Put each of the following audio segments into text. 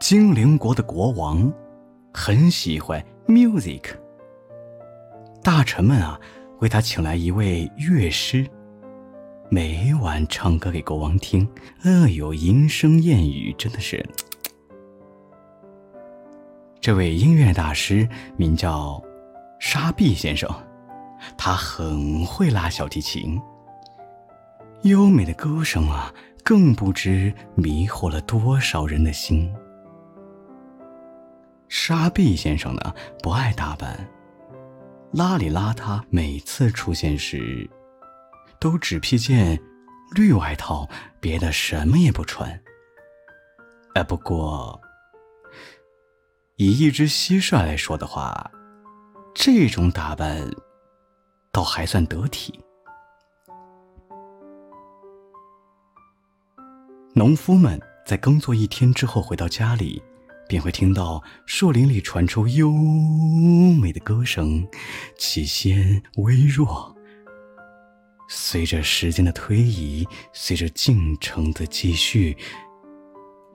精灵国的国王很喜欢 music，大臣们啊为他请来一位乐师，每晚唱歌给国王听。乐有，莺声燕语，真的是。这位音乐大师名叫沙毕先生，他很会拉小提琴，优美的歌声啊，更不知迷惑了多少人的心。沙毕先生呢，不爱打扮，邋里邋遢，每次出现时，都只披件绿外套，别的什么也不穿。哎，不过。以一只蟋蟀来说的话，这种打扮倒还算得体。农夫们在耕作一天之后回到家里，便会听到树林里传出优美的歌声，起先微弱，随着时间的推移，随着进程的继续，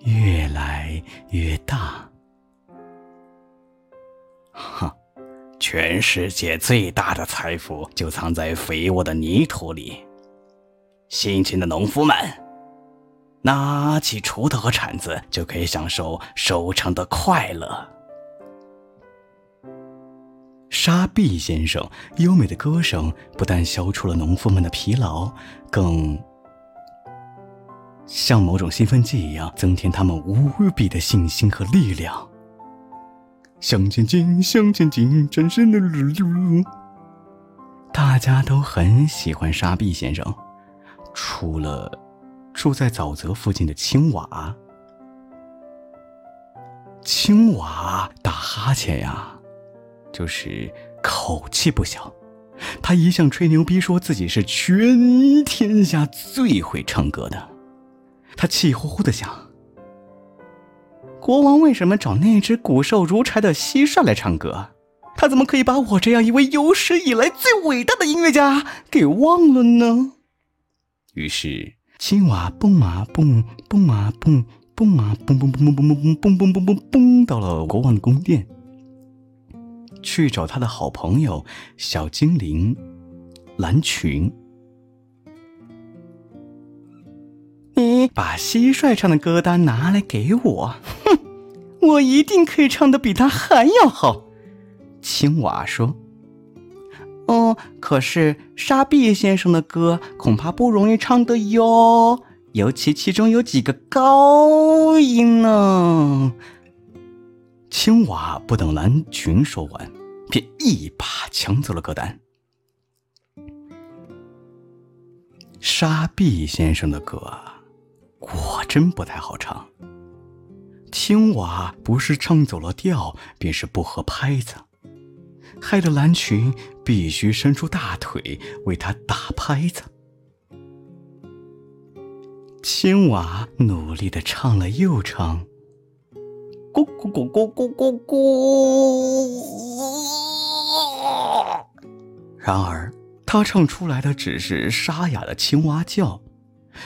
越来越大。哼，全世界最大的财富就藏在肥沃的泥土里。辛勤的农夫们，拿起锄头和铲子，就可以享受收成的快乐。沙毕先生优美的歌声不但消除了农夫们的疲劳，更像某种兴奋剂一样，增添他们无比的信心和力量。向前进，向前进，战胜的路。大家都很喜欢沙毕先生，除了住在沼泽附近的青蛙。青蛙打哈欠呀，就是口气不小。他一向吹牛逼，说自己是全天下最会唱歌的。他气呼呼的想。国王为什么找那只骨瘦如柴的蟋蟀来唱歌？他怎么可以把我这样一位有史以来最伟大的音乐家给忘了呢？于是，青蛙蹦啊蹦，蹦啊蹦，蹦啊蹦蹦蹦蹦蹦蹦蹦蹦蹦蹦蹦到了国王的宫殿，去找他的好朋友小精灵蓝裙。你把蟋蟀唱的歌单拿来给我，哼，我一定可以唱的比他还要好。青蛙说：“，可是沙毕先生的歌恐怕不容易唱的哟，尤其其中有几个高音呢。”青蛙不等蓝群说完，便一把抢走了歌单。沙毕先生的歌。果真不太好唱。青蛙不是唱走了调，便是不合拍子，害得蓝群必须伸出大腿为他打拍子。青蛙努力的唱了又唱，咕咕咕咕咕咕咕。然而，他唱出来的只是沙哑的青蛙叫。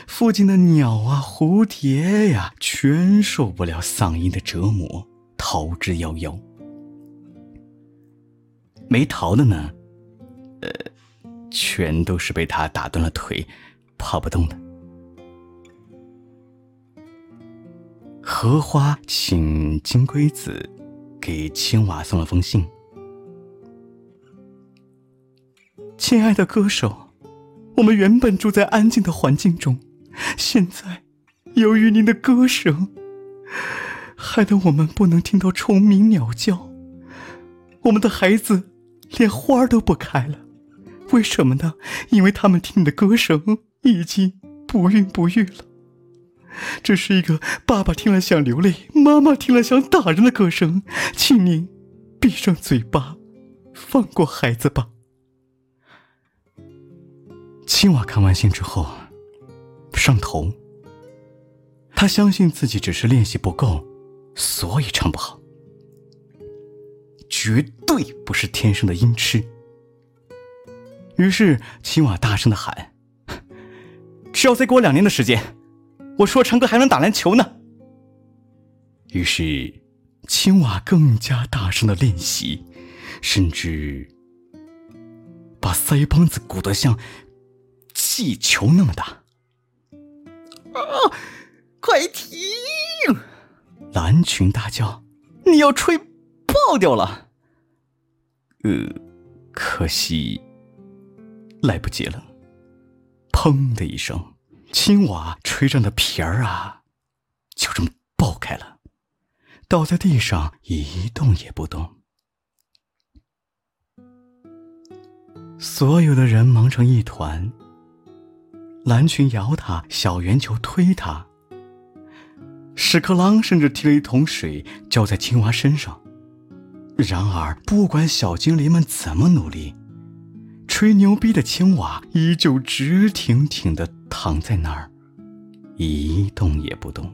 附近的鸟啊，蝴蝶呀，全受不了嗓音的折磨，逃之夭夭。没逃的呢，全都是被他打断了腿，跑不动的。荷花请金龟子给青蛙送了封信：“亲爱的歌手。”我们原本住在安静的环境中，现在，由于您的歌声，害得我们不能听到虫鸣鸟叫。我们的孩子连花都不开了，为什么呢？因为他们听你的歌声已经不孕不育了。这是一个爸爸听了想流泪，妈妈听了想打人的歌声，请您闭上嘴巴，放过孩子吧。青蛙看完信之后，上头。他相信自己只是练习不够，所以唱不好，绝对不是天生的音痴。于是青瓦大声的喊：“只要再给我两年的时间，我除了唱歌还能打篮球呢。”于是，青蛙更加大声的练习，甚至把腮帮子鼓得像气球那么大。啊！快停！蓝群大叫：“你要吹爆掉了！”呃，可惜来不及了。砰的一声，青蛙吹上的皮儿啊，就这么爆开了。倒在地上一动也不动，所有的人忙成一团。蓝群摇他，小圆球推他，屎壳郎甚至提了一桶水浇在青蛙身上。然而，不管小精灵们怎么努力，吹牛逼的青蛙依旧直挺挺的躺在那儿，一动也不动。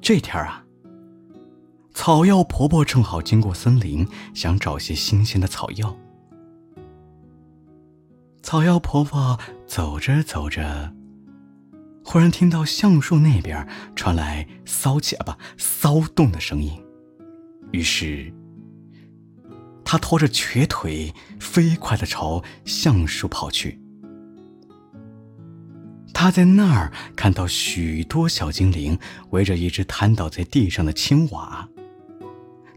这天啊，草药婆婆正好经过森林，想找些新鲜的草药。草药婆婆走着走着，忽然听到橡树那边传来骚气啊不骚动的声音，于是他拖着瘸腿，飞快的朝橡树跑去。他在那儿看到许多小精灵围着一只瘫倒在地上的青蛙，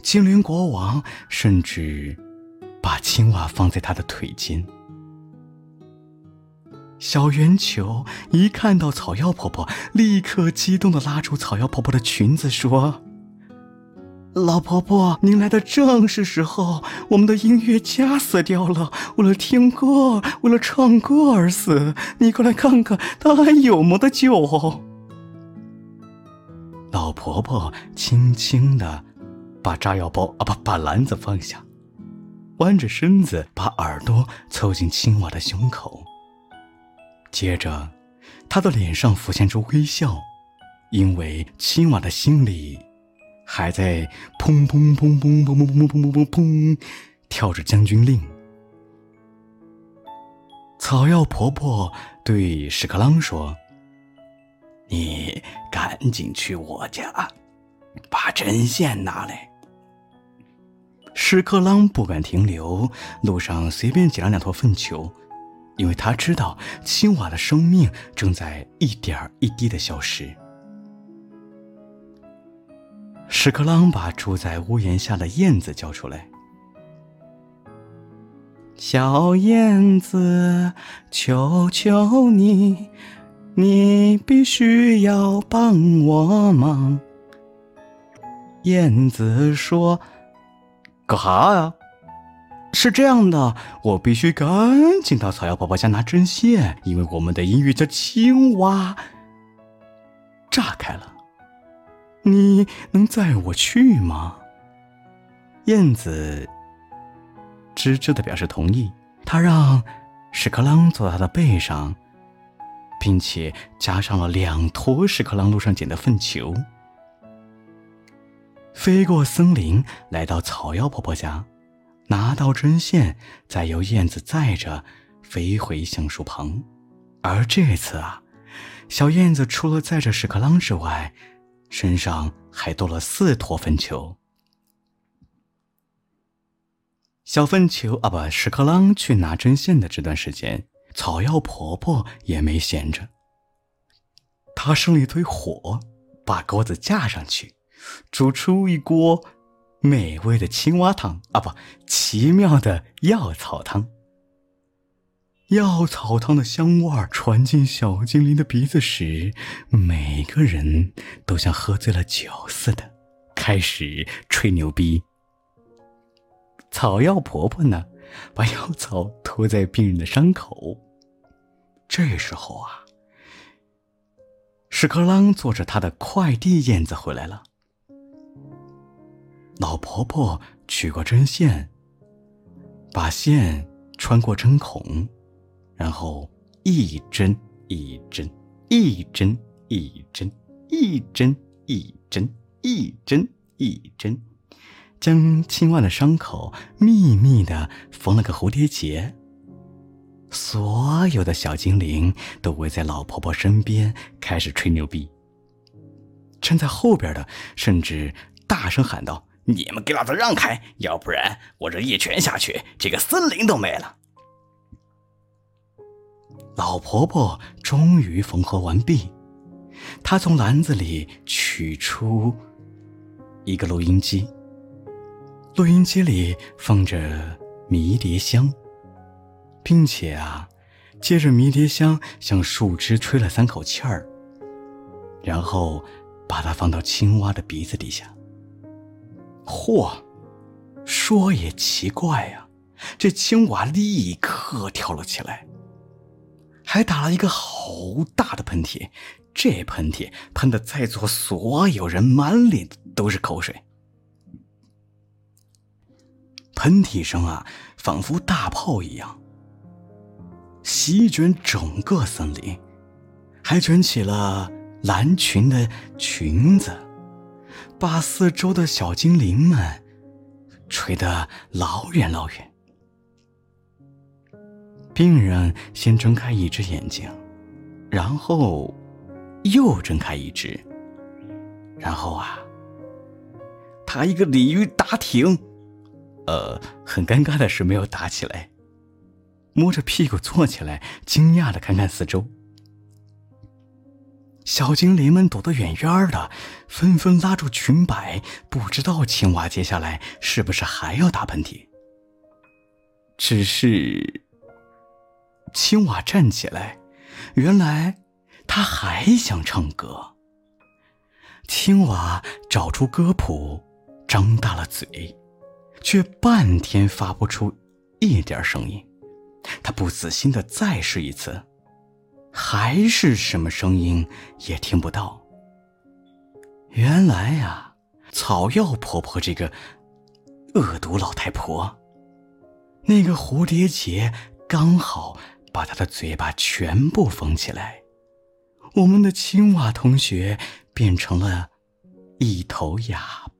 精灵国王甚至把青蛙放在他的腿间。小圆球一看到草药婆婆，立刻激动的拉住草药婆婆的裙子说。老婆婆，您来的正是时候。我们的音乐家死掉了，为了听歌，为了唱歌而死。你过来看看，他还有没得救？老婆婆轻轻的把炸药包啊，不，把篮子放下，弯着身子，把耳朵凑近青蛙的胸口。接着，她的脸上浮现出微笑，因为青蛙的心里。还在砰砰砰砰砰砰砰砰砰砰跳着将军令。草药婆婆对屎壳郎说：“你赶紧去我家，把针线拿来。”屎壳郎不敢停留，路上随便捡了两坨粪球，因为他知道青蛙的生命正在一点一滴的消失。屎壳郎把住在屋檐下的燕子叫出来：“小燕子，求求你，你必须要帮我忙。”燕子说：“干哈呀？是这样的，我必须赶紧到草药婆婆家拿针线，因为我们的音乐家青蛙炸开了。”你能载我去吗？燕子吱吱的表示同意。他让屎壳郎坐在他的背上，并且加上了两坨屎壳郎路上捡的粪球，飞过森林，来到草药婆婆家，拿到针线，再由燕子载着飞回橡树旁。而这次啊，小燕子除了载着屎壳郎之外，身上还多了四坨粪球。小粪球啊，不，屎壳郎去拿针线的这段时间，草药婆婆也没闲着。她生了一堆火，把锅子架上去，煮出一锅美味的青蛙汤啊，不，奇妙的药草汤。药草汤的香味儿传进小精灵的鼻子时，每个人都像喝醉了酒似的，开始吹牛逼。草药婆婆呢，把药草涂在病人的伤口。这时候啊，屎壳郎坐着他的快递燕子回来了。老婆婆取过针线，把线穿过针孔。然后一针一针，一针一针，一针一针，一针一针，将青蛙的伤口秘密的缝了个蝴蝶结。所有的小精灵都围在老婆婆身边，开始吹牛逼。站在后边的甚至大声喊道：“你们给老子让开，要不然我这一拳下去，这个森林都没了。”老婆婆终于缝合完毕，她从篮子里取出一个录音机，录音机里放着迷迭香，并且啊，借着迷迭香向树枝吹了三口气儿，然后把它放到青蛙的鼻子底下。嚯，说也奇怪呀，这青蛙立刻跳了起来。还打了一个好大的喷嚏，这喷嚏喷的在座所有人满脸都是口水。喷嚏声啊，仿佛大炮一样，席卷整个森林，还卷起了蓝裙的裙子，把四周的小精灵们吹得老远老远。病人先睁开一只眼睛，然后又睁开一只，然后啊，他一个鲤鱼打挺，呃，很尴尬的是没有打起来，摸着屁股坐起来，惊讶的看看四周。小精灵们躲得远远的，纷纷拉住裙摆，不知道青蛙接下来是不是还要打喷嚏。只是。青蛙站起来，原来他还想唱歌。青蛙找出歌谱，张大了嘴，却半天发不出一点声音。他不死心的再试一次，还是什么声音也听不到。原来呀，草药婆婆这个恶毒老太婆，那个蝴蝶结刚好。把他的嘴巴全部缝起来，我们的青蛙同学变成了一头哑